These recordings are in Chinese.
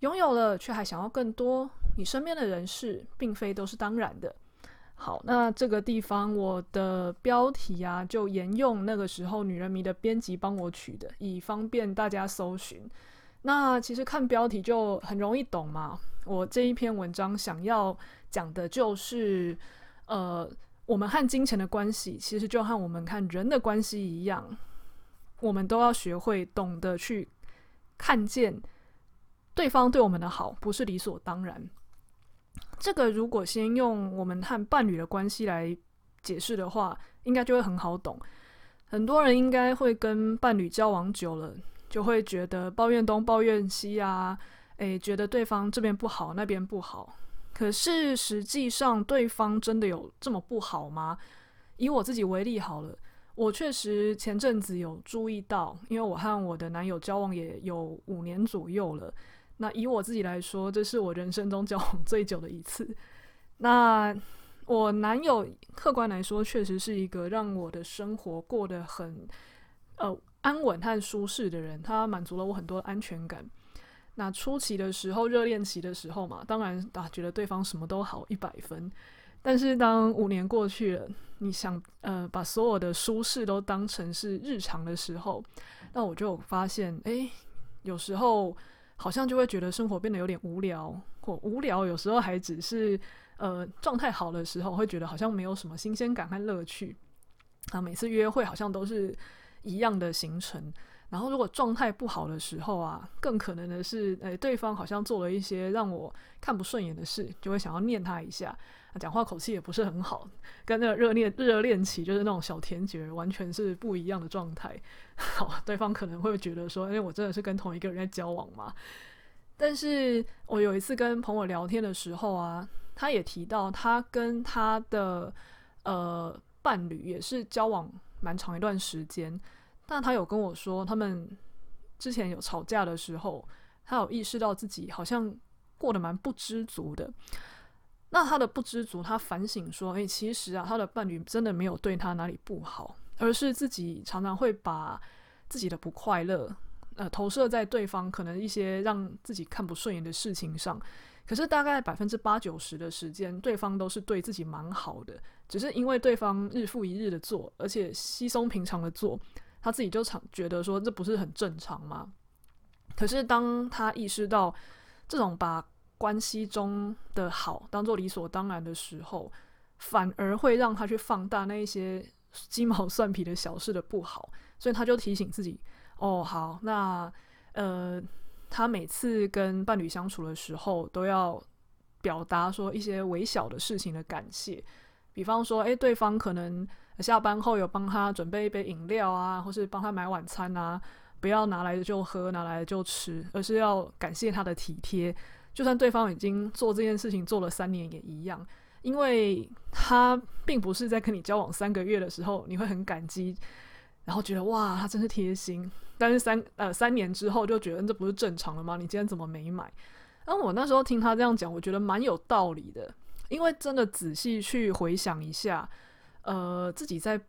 拥有了却还想要更多，你身边的人事并非都是当然的。好，那这个地方我的标题啊，就沿用那个时候女人迷的编辑帮我取的，以方便大家搜寻。那其实看标题就很容易懂嘛。我这一篇文章想要讲的就是，呃，我们和金钱的关系，其实就和我们看人的关系一样，我们都要学会懂得去。看见对方对我们的好不是理所当然。这个如果先用我们和伴侣的关系来解释的话，应该就会很好懂。很多人应该会跟伴侣交往久了，就会觉得抱怨东抱怨西啊，诶，觉得对方这边不好那边不好。可是实际上，对方真的有这么不好吗？以我自己为例好了。我确实前阵子有注意到，因为我和我的男友交往也有五年左右了。那以我自己来说，这是我人生中交往最久的一次。那我男友客观来说，确实是一个让我的生活过得很呃安稳和舒适的人。他满足了我很多安全感。那初期的时候，热恋期的时候嘛，当然啊，觉得对方什么都好，一百分。但是当五年过去了，你想呃把所有的舒适都当成是日常的时候，那我就发现，诶，有时候好像就会觉得生活变得有点无聊，或无聊有时候还只是呃状态好的时候，会觉得好像没有什么新鲜感和乐趣。啊，每次约会好像都是一样的行程。然后如果状态不好的时候啊，更可能的是，诶，对方好像做了一些让我看不顺眼的事，就会想要念他一下。讲话口气也不是很好，跟那个热恋热恋期就是那种小甜姐完全是不一样的状态。好，对方可能会觉得说，因为我真的是跟同一个人在交往嘛。但是我有一次跟朋友聊天的时候啊，他也提到他跟他的呃伴侣也是交往蛮长一段时间，但他有跟我说，他们之前有吵架的时候，他有意识到自己好像过得蛮不知足的。那他的不知足，他反省说：“诶，其实啊，他的伴侣真的没有对他哪里不好，而是自己常常会把自己的不快乐，呃，投射在对方可能一些让自己看不顺眼的事情上。可是大概百分之八九十的时间，对方都是对自己蛮好的，只是因为对方日复一日的做，而且稀松平常的做，他自己就常觉得说这不是很正常吗？可是当他意识到这种把关系中的好当做理所当然的时候，反而会让他去放大那一些鸡毛蒜皮的小事的不好，所以他就提醒自己：哦，好，那呃，他每次跟伴侣相处的时候，都要表达说一些微小的事情的感谢，比方说，诶，对方可能下班后有帮他准备一杯饮料啊，或是帮他买晚餐啊，不要拿来就喝，拿来就吃，而是要感谢他的体贴。就算对方已经做这件事情做了三年也一样，因为他并不是在跟你交往三个月的时候你会很感激，然后觉得哇他真是贴心，但是三呃三年之后就觉得这不是正常了吗？你今天怎么没买？然后我那时候听他这样讲，我觉得蛮有道理的，因为真的仔细去回想一下，呃自己在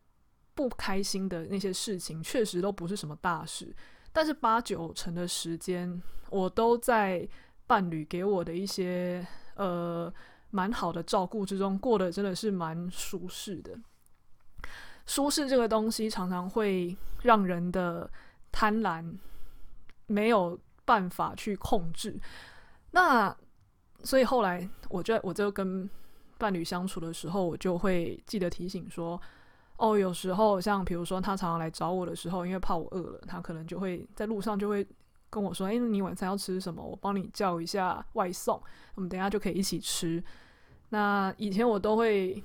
不开心的那些事情确实都不是什么大事，但是八九成的时间我都在。伴侣给我的一些呃蛮好的照顾之中，过得真的是蛮舒适的。舒适这个东西常常会让人的贪婪没有办法去控制。那所以后来我就我就跟伴侣相处的时候，我就会记得提醒说，哦，有时候像比如说他常常来找我的时候，因为怕我饿了，他可能就会在路上就会。跟我说：“哎，你晚餐要吃什么？我帮你叫一下外送，我们等下就可以一起吃。”那以前我都会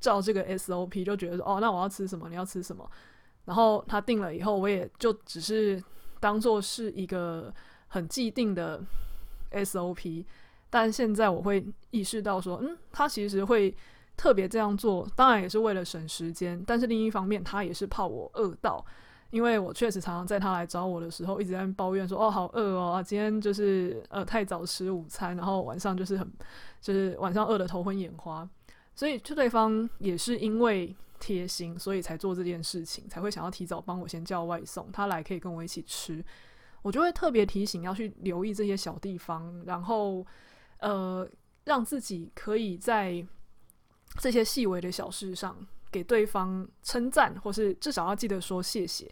照这个 SOP，就觉得说：“哦，那我要吃什么？你要吃什么？”然后他定了以后，我也就只是当做是一个很既定的 SOP。但现在我会意识到说，嗯，他其实会特别这样做，当然也是为了省时间。但是另一方面，他也是怕我饿到，因为我确实常常在他来找我的时候，一直在抱怨说，哦，好饿哦，今天就是呃太早吃午餐，然后晚上就是很就是晚上饿得头昏眼花。所以，就对方也是因为贴心，所以才做这件事情，才会想要提早帮我先叫外送，他来可以跟我一起吃。我就会特别提醒要去留意这些小地方，然后。呃，让自己可以在这些细微的小事上给对方称赞，或是至少要记得说谢谢。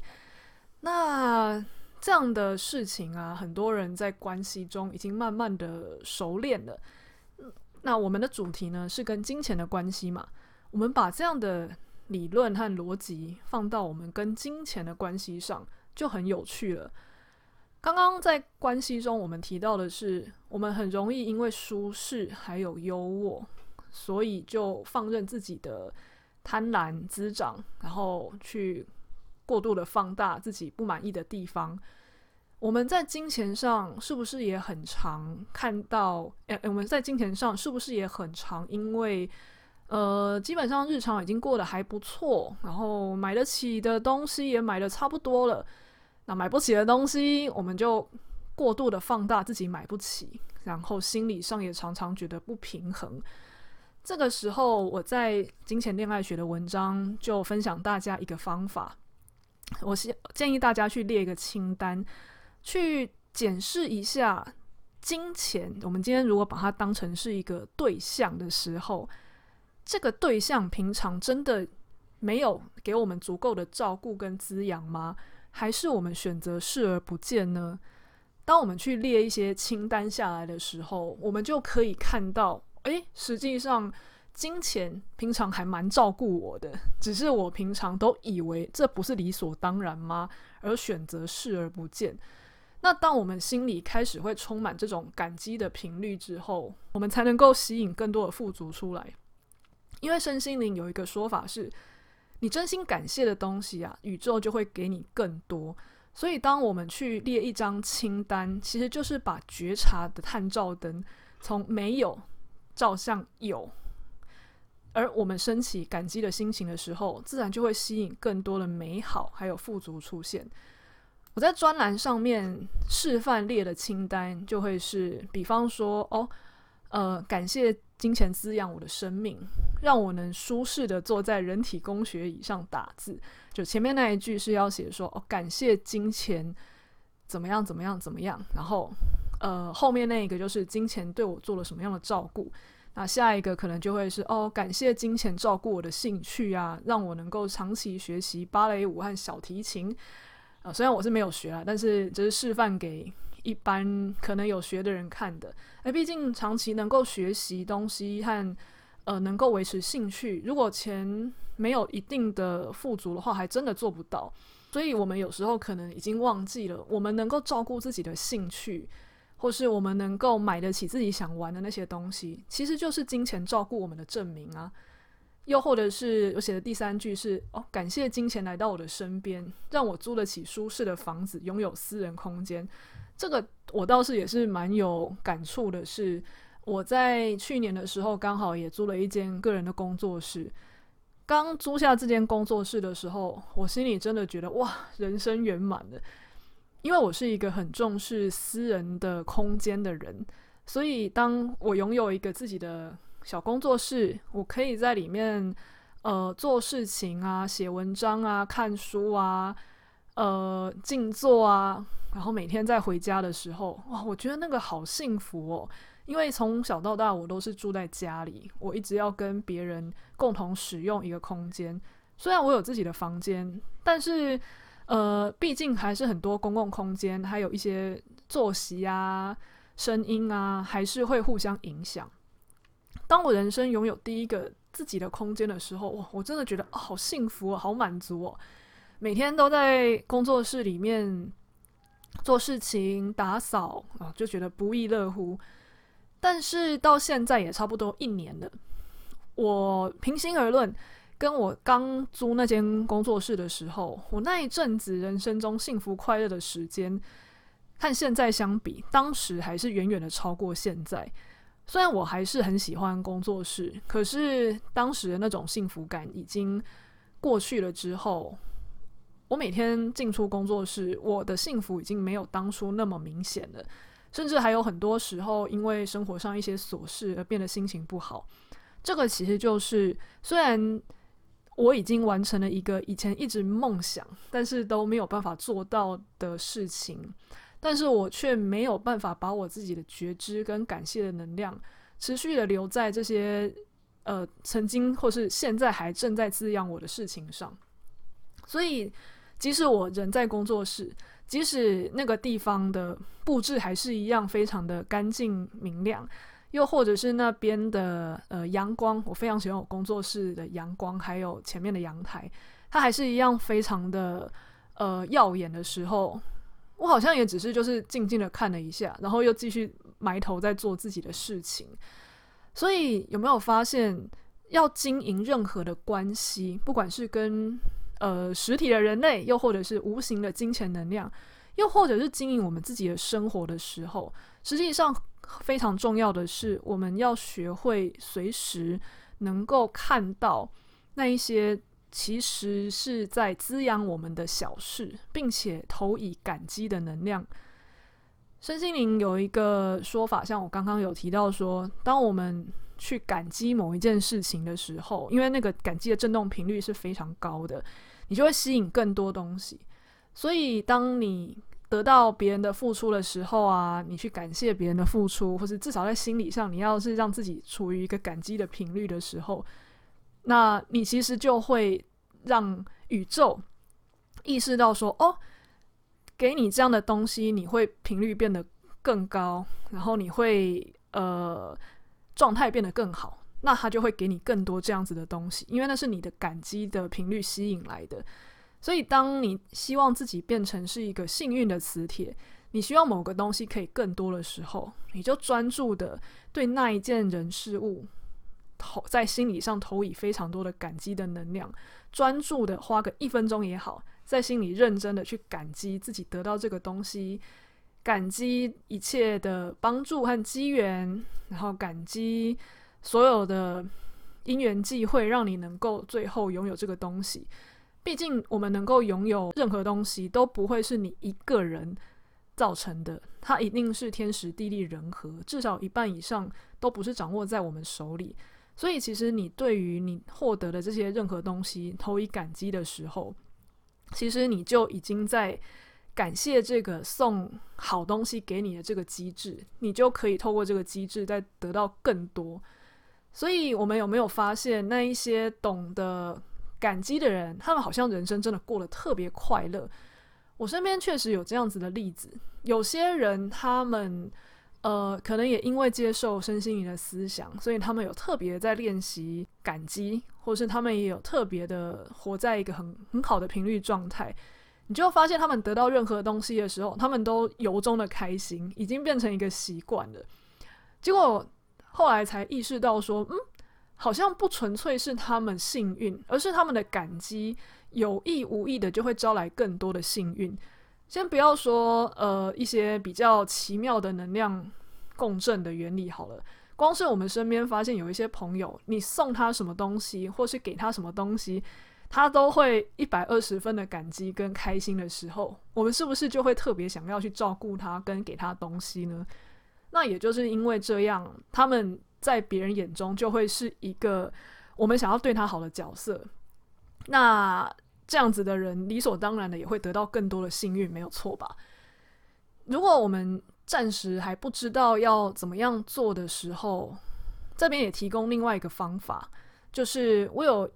那这样的事情啊，很多人在关系中已经慢慢的熟练了。那我们的主题呢，是跟金钱的关系嘛？我们把这样的理论和逻辑放到我们跟金钱的关系上，就很有趣了。刚刚在关系中，我们提到的是，我们很容易因为舒适还有优渥，所以就放任自己的贪婪滋长，然后去过度的放大自己不满意的地方。我们在金钱上是不是也很常看到？诶，我们在金钱上是不是也很常？因为呃，基本上日常已经过得还不错，然后买得起的东西也买得差不多了。那买不起的东西，我们就过度的放大自己买不起，然后心理上也常常觉得不平衡。这个时候，我在《金钱恋爱学》的文章就分享大家一个方法，我是建议大家去列一个清单，去检视一下金钱。我们今天如果把它当成是一个对象的时候，这个对象平常真的没有给我们足够的照顾跟滋养吗？还是我们选择视而不见呢？当我们去列一些清单下来的时候，我们就可以看到，诶，实际上金钱平常还蛮照顾我的，只是我平常都以为这不是理所当然吗？而选择视而不见。那当我们心里开始会充满这种感激的频率之后，我们才能够吸引更多的富足出来。因为身心灵有一个说法是，你真心感谢的东西啊，宇宙就会给你更多。所以，当我们去列一张清单，其实就是把觉察的探照灯从没有照向有，而我们升起感激的心情的时候，自然就会吸引更多的美好还有富足出现。我在专栏上面示范列的清单，就会是，比方说，哦，呃，感谢。金钱滋养我的生命，让我能舒适的坐在人体工学椅上打字。就前面那一句是要写说哦，感谢金钱怎么样怎么样怎么样。然后呃，后面那一个就是金钱对我做了什么样的照顾。那下一个可能就会是哦，感谢金钱照顾我的兴趣啊，让我能够长期学习芭蕾舞和小提琴。啊、虽然我是没有学啊，但是只是示范给。一般可能有学的人看的，哎，毕竟长期能够学习东西和呃能够维持兴趣，如果钱没有一定的富足的话，还真的做不到。所以，我们有时候可能已经忘记了，我们能够照顾自己的兴趣，或是我们能够买得起自己想玩的那些东西，其实就是金钱照顾我们的证明啊。又或者是我写的第三句是哦，感谢金钱来到我的身边，让我租得起舒适的房子，拥有私人空间。这个我倒是也是蛮有感触的是，我在去年的时候刚好也租了一间个人的工作室。刚租下这间工作室的时候，我心里真的觉得哇，人生圆满了。因为我是一个很重视私人的空间的人，所以当我拥有一个自己的小工作室，我可以在里面呃做事情啊、写文章啊、看书啊。呃，静坐啊，然后每天在回家的时候，哇，我觉得那个好幸福哦。因为从小到大，我都是住在家里，我一直要跟别人共同使用一个空间。虽然我有自己的房间，但是呃，毕竟还是很多公共空间，还有一些作息啊、声音啊，还是会互相影响。当我人生拥有第一个自己的空间的时候，哇，我真的觉得，好幸福哦，好满足哦。每天都在工作室里面做事情、打扫啊，就觉得不亦乐乎。但是到现在也差不多一年了。我平心而论，跟我刚租那间工作室的时候，我那一阵子人生中幸福快乐的时间，和现在相比，当时还是远远的超过现在。虽然我还是很喜欢工作室，可是当时的那种幸福感已经过去了。之后，我每天进出工作室，我的幸福已经没有当初那么明显了。甚至还有很多时候，因为生活上一些琐事而变得心情不好。这个其实就是，虽然我已经完成了一个以前一直梦想，但是都没有办法做到的事情，但是我却没有办法把我自己的觉知跟感谢的能量持续的留在这些呃曾经或是现在还正在滋养我的事情上。所以，即使我人在工作室，即使那个地方的布置还是一样非常的干净明亮，又或者是那边的呃阳光，我非常喜欢我工作室的阳光，还有前面的阳台，它还是一样非常的呃耀眼的时候，我好像也只是就是静静的看了一下，然后又继续埋头在做自己的事情。所以有没有发现，要经营任何的关系，不管是跟呃，实体的人类，又或者是无形的金钱能量，又或者是经营我们自己的生活的时候，实际上非常重要的是，我们要学会随时能够看到那一些其实是在滋养我们的小事，并且投以感激的能量。身心灵有一个说法，像我刚刚有提到说，当我们去感激某一件事情的时候，因为那个感激的振动频率是非常高的。你就会吸引更多东西，所以当你得到别人的付出的时候啊，你去感谢别人的付出，或是至少在心理上，你要是让自己处于一个感激的频率的时候，那你其实就会让宇宙意识到说，哦，给你这样的东西，你会频率变得更高，然后你会呃状态变得更好。那他就会给你更多这样子的东西，因为那是你的感激的频率吸引来的。所以，当你希望自己变成是一个幸运的磁铁，你希望某个东西可以更多的时候，你就专注的对那一件人事物投在心理上投以非常多的感激的能量，专注的花个一分钟也好，在心里认真的去感激自己得到这个东西，感激一切的帮助和机缘，然后感激。所有的因缘际会，让你能够最后拥有这个东西。毕竟，我们能够拥有任何东西，都不会是你一个人造成的，它一定是天时地利人和，至少一半以上都不是掌握在我们手里。所以，其实你对于你获得的这些任何东西投以感激的时候，其实你就已经在感谢这个送好东西给你的这个机制，你就可以透过这个机制再得到更多。所以，我们有没有发现，那一些懂得感激的人，他们好像人生真的过得特别快乐？我身边确实有这样子的例子。有些人，他们呃，可能也因为接受身心灵的思想，所以他们有特别在练习感激，或是他们也有特别的活在一个很很好的频率状态。你就发现，他们得到任何东西的时候，他们都由衷的开心，已经变成一个习惯了。结果。后来才意识到说，嗯，好像不纯粹是他们幸运，而是他们的感激有意无意的就会招来更多的幸运。先不要说呃一些比较奇妙的能量共振的原理好了，光是我们身边发现有一些朋友，你送他什么东西，或是给他什么东西，他都会一百二十分的感激跟开心的时候，我们是不是就会特别想要去照顾他跟给他东西呢？那也就是因为这样，他们在别人眼中就会是一个我们想要对他好的角色。那这样子的人理所当然的也会得到更多的幸运，没有错吧？如果我们暂时还不知道要怎么样做的时候，这边也提供另外一个方法，就是我有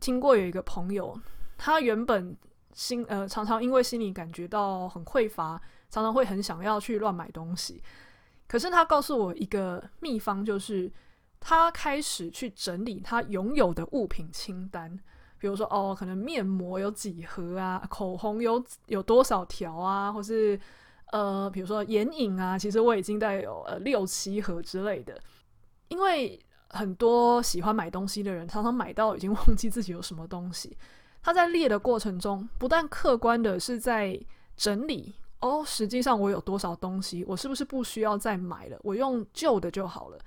听过有一个朋友，他原本心呃常常因为心里感觉到很匮乏，常常会很想要去乱买东西。可是他告诉我一个秘方，就是他开始去整理他拥有的物品清单，比如说哦，可能面膜有几盒啊，口红有有多少条啊，或是呃，比如说眼影啊，其实我已经带有呃六七盒之类的。因为很多喜欢买东西的人，常常买到已经忘记自己有什么东西。他在列的过程中，不但客观的是在整理哦，实际上我有多少东西，我是不是不需要再买了？我用旧的就好了。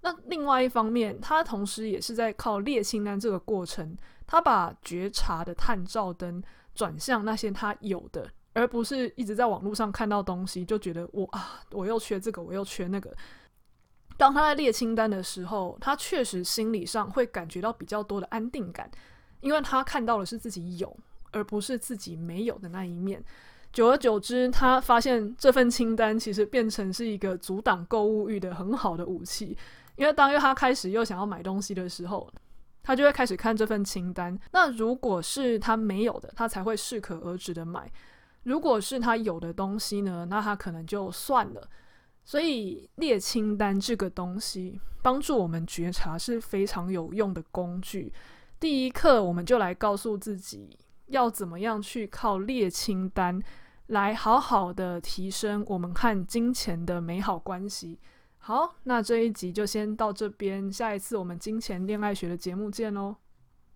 那另外一方面，他同时也是在靠列清单这个过程，他把觉察的探照灯转向那些他有的，而不是一直在网络上看到东西就觉得我啊，我又缺这个，我又缺那个。当他在列清单的时候，他确实心理上会感觉到比较多的安定感，因为他看到的是自己有，而不是自己没有的那一面。久而久之，他发现这份清单其实变成是一个阻挡购物欲的很好的武器。因为当他开始又想要买东西的时候，他就会开始看这份清单。那如果是他没有的，他才会适可而止的买；如果是他有的东西呢，那他可能就算了。所以列清单这个东西帮助我们觉察是非常有用的工具。第一课我们就来告诉自己要怎么样去靠列清单来好好的提升我们和金钱的美好关系。好，那这一集就先到这边，下一次我们金钱恋爱学的节目见喽。